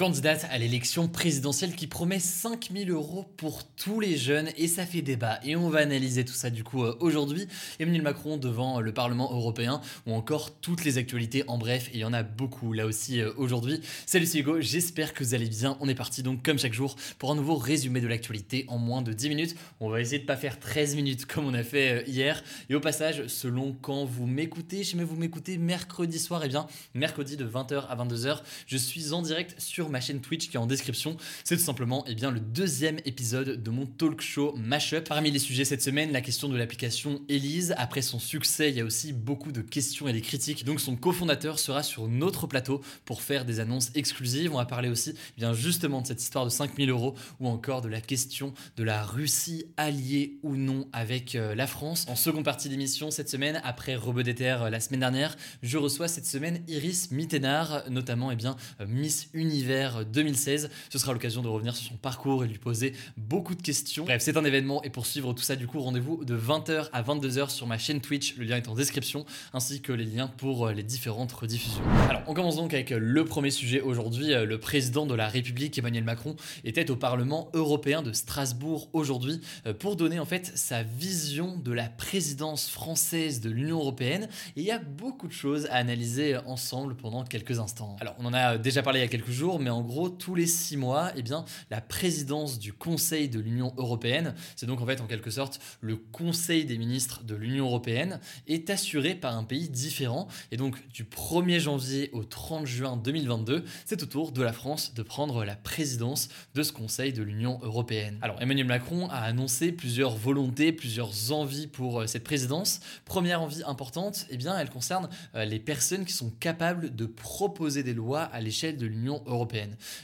Candidate à l'élection présidentielle qui promet 5000 euros pour tous les jeunes et ça fait débat. Et on va analyser tout ça du coup euh, aujourd'hui. Emmanuel Macron devant le Parlement européen ou encore toutes les actualités en bref. Il y en a beaucoup là aussi euh, aujourd'hui. Salut c'est Hugo, j'espère que vous allez bien. On est parti donc comme chaque jour pour un nouveau résumé de l'actualité en moins de 10 minutes. On va essayer de pas faire 13 minutes comme on a fait euh, hier. Et au passage, selon quand vous m'écoutez, si vous m'écoutez mercredi soir, et eh bien mercredi de 20h à 22h, je suis en direct sur ma chaîne Twitch qui est en description. C'est tout simplement eh bien, le deuxième épisode de mon talk show Mashup. Parmi les sujets cette semaine, la question de l'application Elise. Après son succès, il y a aussi beaucoup de questions et des critiques. Donc son cofondateur sera sur notre plateau pour faire des annonces exclusives. On va parler aussi eh bien justement de cette histoire de 5000 euros ou encore de la question de la Russie alliée ou non avec euh, la France. En seconde partie d'émission cette semaine, après Rebeu euh, la semaine dernière, je reçois cette semaine Iris Mittenard, notamment eh bien, euh, Miss Univers 2016. Ce sera l'occasion de revenir sur son parcours et lui poser beaucoup de questions. Bref, c'est un événement et pour suivre tout ça, du coup, rendez-vous de 20h à 22h sur ma chaîne Twitch. Le lien est en description ainsi que les liens pour euh, les différentes rediffusions. Alors, on commence donc avec le premier sujet aujourd'hui. Euh, le président de la République, Emmanuel Macron, était au Parlement européen de Strasbourg aujourd'hui euh, pour donner en fait sa vision de la présidence française de l'Union européenne. Et il y a beaucoup de choses à analyser ensemble pendant quelques instants. Alors, on en a déjà parlé il y a quelques jours mais en gros, tous les six mois, eh bien, la présidence du Conseil de l'Union européenne, c'est donc en fait en quelque sorte le Conseil des ministres de l'Union européenne, est assuré par un pays différent. Et donc, du 1er janvier au 30 juin 2022, c'est au tour de la France de prendre la présidence de ce Conseil de l'Union européenne. Alors, Emmanuel Macron a annoncé plusieurs volontés, plusieurs envies pour euh, cette présidence. Première envie importante, eh bien, elle concerne euh, les personnes qui sont capables de proposer des lois à l'échelle de l'Union européenne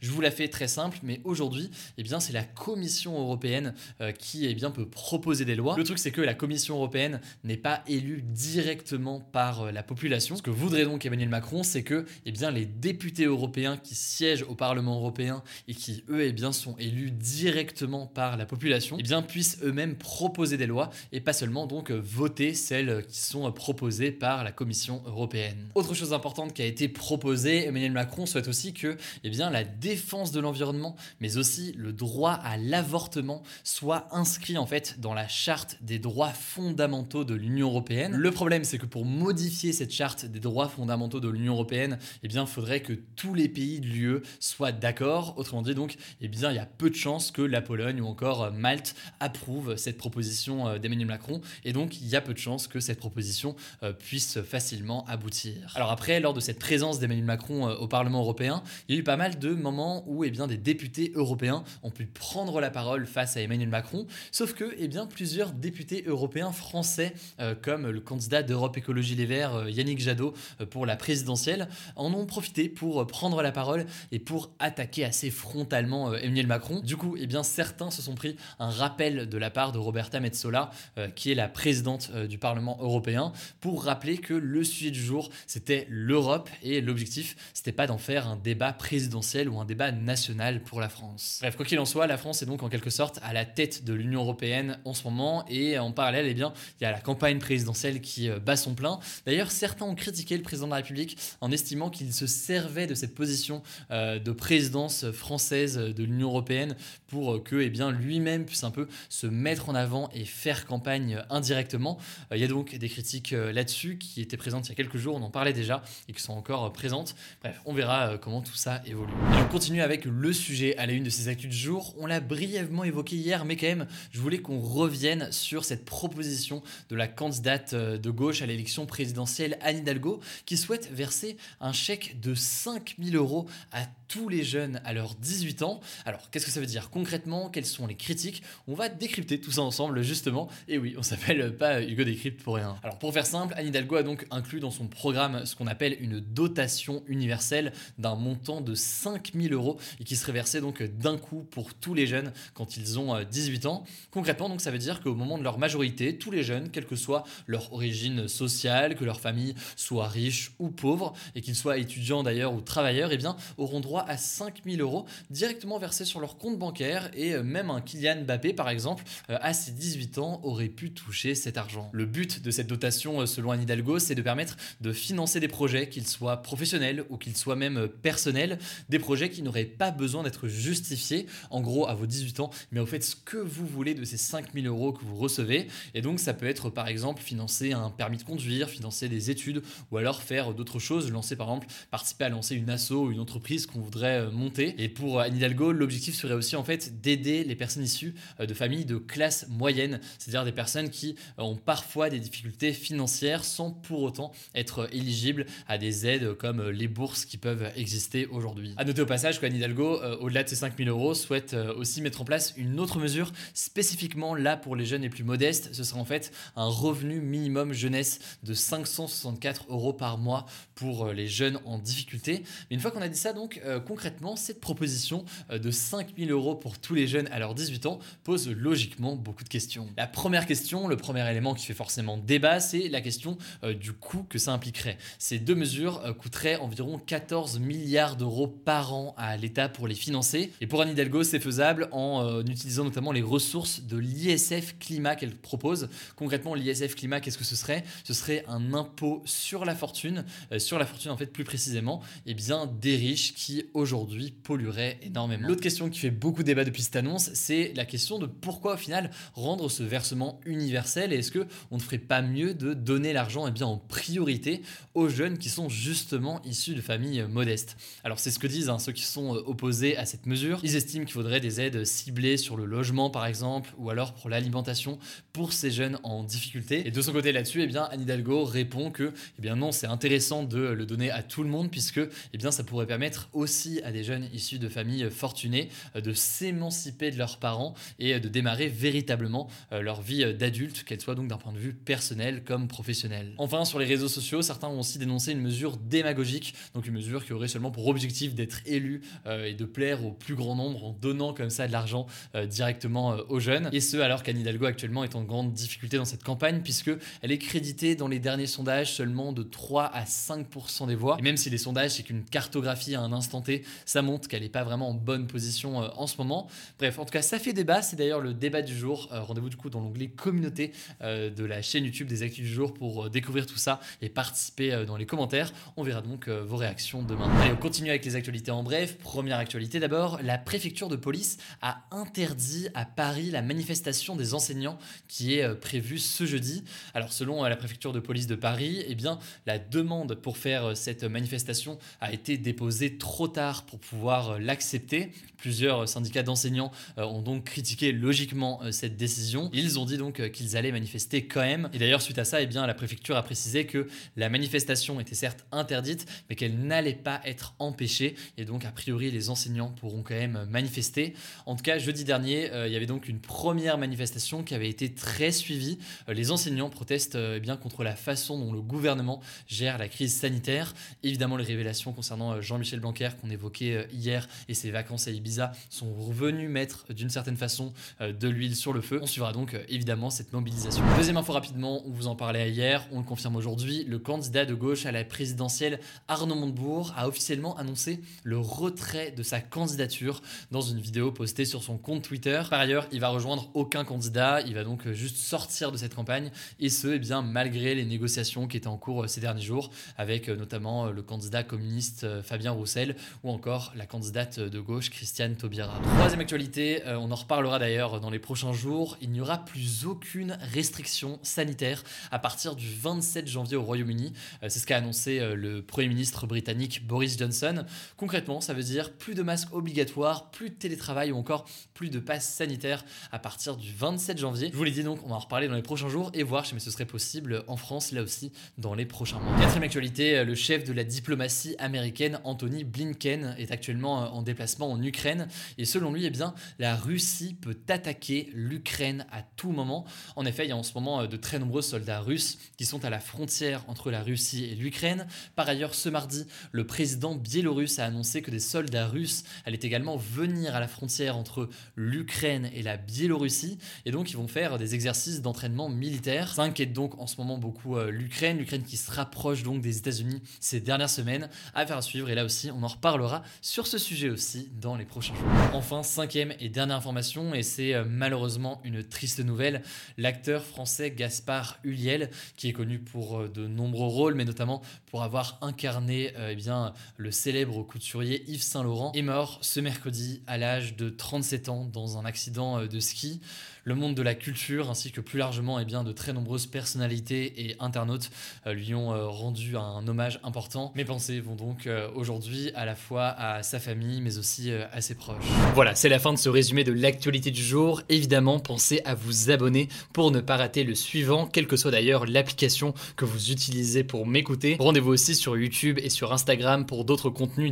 Je vous la fais très simple, mais aujourd'hui, eh bien, c'est la Commission européenne euh, qui eh bien, peut proposer des lois. Le truc, c'est que la Commission européenne n'est pas élue directement par euh, la population. Ce que voudrait donc Emmanuel Macron, c'est que eh bien, les députés européens qui siègent au Parlement européen et qui, eux, eh bien, sont élus directement par la population, eh bien, puissent eux-mêmes proposer des lois et pas seulement donc voter celles qui sont proposées par la Commission européenne. Autre chose importante qui a été proposée, Emmanuel Macron souhaite aussi que bien, la défense de l'environnement, mais aussi le droit à l'avortement soit inscrit en fait dans la charte des droits fondamentaux de l'Union européenne. Le problème, c'est que pour modifier cette charte des droits fondamentaux de l'Union européenne, eh bien, faudrait que tous les pays de l'UE soient d'accord. Autrement dit, donc, eh bien, il y a peu de chances que la Pologne ou encore Malte approuvent cette proposition euh, d'Emmanuel Macron, et donc il y a peu de chances que cette proposition euh, puisse facilement aboutir. Alors après, lors de cette présence d'Emmanuel Macron euh, au Parlement européen, il y a eu pas mal de moments où eh bien, des députés européens ont pu prendre la parole face à Emmanuel Macron, sauf que eh bien, plusieurs députés européens français, euh, comme le candidat d'Europe Écologie Les Verts, euh, Yannick Jadot, euh, pour la présidentielle, en ont profité pour prendre la parole et pour attaquer assez frontalement Emmanuel Macron. Du coup, eh bien, certains se sont pris un rappel de la part de Roberta Metsola, qui est la présidente du Parlement européen, pour rappeler que le sujet du jour, c'était l'Europe et l'objectif, c'était pas d'en faire un débat présidentiel présidentielle ou un débat national pour la France. Bref, quoi qu'il en soit, la France est donc en quelque sorte à la tête de l'Union européenne en ce moment et en parallèle, eh bien, il y a la campagne présidentielle qui euh, bat son plein. D'ailleurs, certains ont critiqué le président de la République en estimant qu'il se servait de cette position euh, de présidence française de l'Union européenne pour euh, que eh bien, lui-même puisse un peu se mettre en avant et faire campagne indirectement. Il y a donc des critiques là-dessus qui étaient présentes il y a quelques jours, on en parlait déjà et qui sont encore présentes. Bref, on verra comment tout ça évolue Et on continue avec le sujet à la une de ces actus du jour. On l'a brièvement évoqué hier, mais quand même, je voulais qu'on revienne sur cette proposition de la candidate euh, de gauche à l'élection présidentielle Anne Hidalgo, qui souhaite verser un chèque de 5000 euros à tous les jeunes à leurs 18 ans. Alors, qu'est-ce que ça veut dire concrètement? Quelles sont les critiques? On va décrypter tout ça ensemble, justement. Et oui, on s'appelle pas Hugo Décrypte pour rien. Alors, pour faire simple, Anne Hidalgo a donc inclus dans son programme ce qu'on appelle une dotation universelle d'un montant de 5000 euros et qui serait versé donc d'un coup pour tous les jeunes quand ils ont 18 ans. Concrètement, donc, ça veut dire qu'au moment de leur majorité, tous les jeunes, quelle que soit leur origine sociale, que leur famille soit riche ou pauvre, et qu'ils soient étudiants d'ailleurs ou travailleurs, eh bien, auront droit à 5000 euros directement versés sur leur compte bancaire et euh, même un Kylian Mbappé par exemple euh, à ses 18 ans aurait pu toucher cet argent. Le but de cette dotation euh, selon Anne Hidalgo c'est de permettre de financer des projets qu'ils soient professionnels ou qu'ils soient même personnels, des projets qui n'auraient pas besoin d'être justifiés en gros à vos 18 ans mais vous faites ce que vous voulez de ces 5000 euros que vous recevez et donc ça peut être par exemple financer un permis de conduire, financer des études ou alors faire d'autres choses, lancer par exemple participer à lancer une asso ou une entreprise qu'on voudrait euh, monter. Et pour Anne Hidalgo, l'objectif serait aussi en fait d'aider les personnes issues euh, de familles de classe moyenne, c'est-à-dire des personnes qui euh, ont parfois des difficultés financières sans pour autant être éligibles à des aides comme les bourses qui peuvent exister aujourd'hui. À noter au passage qu'Anne Hidalgo, au-delà de ces 5000 euros, souhaite aussi mettre en place une autre mesure spécifiquement là pour les jeunes les plus modestes. Ce sera en fait un revenu minimum jeunesse de 564 euros par mois pour les jeunes en difficulté. Mais une fois qu'on a dit ça, donc concrètement, cette proposition euh, de 5000 euros pour tous les jeunes à leurs 18 ans pose logiquement beaucoup de questions. La première question, le premier élément qui fait forcément débat, c'est la question euh, du coût que ça impliquerait. Ces deux mesures euh, coûteraient environ 14 milliards d'euros par an à l'État pour les financer. Et pour Anne Hidalgo, c'est faisable en utilisant notamment les ressources de l'ISF Climat qu'elle propose. Concrètement, l'ISF Climat, qu'est-ce que ce serait? Ce serait un impôt sur la fortune, sur la fortune en fait plus précisément, et eh bien des riches qui aujourd'hui polluerait énormément. L'autre question qui fait beaucoup débat depuis cette annonce, c'est la question de pourquoi au final rendre ce versement universel et est-ce que on ne ferait pas mieux de donner l'argent et eh bien en priorité aux jeunes qui sont justement issus de familles modestes? Alors c'est ce disent hein, ceux qui sont euh, opposés à cette mesure. Ils estiment qu'il faudrait des aides ciblées sur le logement par exemple ou alors pour l'alimentation pour ces jeunes en difficulté. Et de son côté là-dessus, eh bien Anne Hidalgo répond que eh bien non, c'est intéressant de le donner à tout le monde puisque eh bien ça pourrait permettre aussi à des jeunes issus de familles fortunées euh, de s'émanciper de leurs parents et euh, de démarrer véritablement euh, leur vie d'adulte, qu'elle soit donc d'un point de vue personnel comme professionnel. Enfin, sur les réseaux sociaux, certains ont aussi dénoncé une mesure démagogique, donc une mesure qui aurait seulement pour objectif d'être élu et de plaire au plus grand nombre en donnant comme ça de l'argent directement aux jeunes. Et ce, alors qu'Anne Hidalgo actuellement est en grande difficulté dans cette campagne, puisque elle est créditée dans les derniers sondages seulement de 3 à 5% des voix. Et même si les sondages, c'est qu'une cartographie à un instant T, ça montre qu'elle n'est pas vraiment en bonne position euh, en ce moment. Bref, en tout cas, ça fait débat. C'est d'ailleurs le débat du jour. Euh, rendez-vous du coup dans l'onglet communauté euh, de la chaîne YouTube des Actus du jour pour découvrir tout ça et participer dans les commentaires. On verra donc vos réactions demain. Allez, on continue avec les en bref. Première actualité d'abord, la préfecture de police a interdit à Paris la manifestation des enseignants qui est prévue ce jeudi. Alors selon la préfecture de police de Paris, eh bien la demande pour faire cette manifestation a été déposée trop tard pour pouvoir euh, l'accepter. Plusieurs syndicats d'enseignants euh, ont donc critiqué logiquement euh, cette décision. Ils ont dit donc qu'ils allaient manifester quand même. Et d'ailleurs, suite à ça, eh bien, la préfecture a précisé que la manifestation était certes interdite, mais qu'elle n'allait pas être empêchée. Et donc, a priori, les enseignants pourront quand même manifester. En tout cas, jeudi dernier, il y avait donc une première manifestation qui avait été très suivie. les enseignants protestent eh bien contre la façon dont le gouvernement gère la crise sanitaire. Évidemment, les révélations concernant Jean-Michel Blanquer qu'on évoquait hier et ses vacances à Ibiza sont revenus mettre d'une certaine façon euh, de l'huile sur le feu. On suivra donc euh, évidemment cette mobilisation. Deuxième info rapidement, on vous en parlait hier, on le confirme aujourd'hui, le candidat de gauche à la présidentielle Arnaud Montebourg a officiellement annoncé le retrait de sa candidature dans une vidéo postée sur son compte Twitter. Par ailleurs, il va rejoindre aucun candidat, il va donc juste sortir de cette campagne et ce, eh bien, malgré les négociations qui étaient en cours euh, ces derniers jours avec notamment le candidat communiste Fabien Roussel ou encore la candidate de gauche Christiane Taubira. Troisième actualité, euh, on en reparlera d'ailleurs dans les prochains jours, il n'y aura plus aucune restriction sanitaire à partir du 27 janvier au Royaume-Uni. Euh, c'est ce qu'a annoncé euh, le Premier ministre britannique Boris Johnson. Concrètement, ça veut dire plus de masques obligatoires, plus de télétravail ou encore plus de passes sanitaires à partir du 27 janvier. Je vous l'ai dit donc, on va en reparler dans les prochains jours et voir si ce serait possible en France, là aussi, dans les prochains mois. Quatrième actualité, le chef de la diplomatie américaine, Anthony Blinken, est actuellement en déplacement en Ukraine et selon lui, eh bien, la Russie peut attaquer l'Ukraine à tout moment. En effet, il y a en ce moment de très nombreux soldats russes qui sont à la frontière entre la Russie et l'Ukraine. Par ailleurs, ce mardi, le président biélorusse a annoncé que des soldats russes allaient également venir à la frontière entre l'Ukraine et la Biélorussie. Et donc, ils vont faire des exercices d'entraînement militaire. Ça inquiète donc en ce moment beaucoup euh, l'Ukraine. L'Ukraine qui se rapproche donc des États-Unis ces dernières semaines. Affaire à suivre. Et là aussi, on en reparlera sur ce sujet aussi dans les prochains jours. Enfin, cinquième et dernière information, et c'est euh, malheureusement une triste nouvelle. L'acteur français Gaspard Huliel, qui est connu pour euh, de nombreux rôles, mais notamment pour avoir incarné eh bien, le célèbre couturier Yves Saint Laurent, est mort ce mercredi à l'âge de 37 ans dans un accident euh, de ski le monde de la culture ainsi que plus largement eh bien, de très nombreuses personnalités et internautes euh, lui ont euh, rendu un hommage important. Mes pensées vont donc aujourd'hui à la fois à sa famille mais aussi à ses proches. Voilà, c'est la fin de ce résumé de l'actualité du jour. Évidemment, pensez à vous abonner pour ne pas rater le suivant, quelle que soit d'ailleurs l'application que vous utilisez pour m'écouter. Rendez-vous aussi sur YouTube et sur Instagram pour d'autres contenus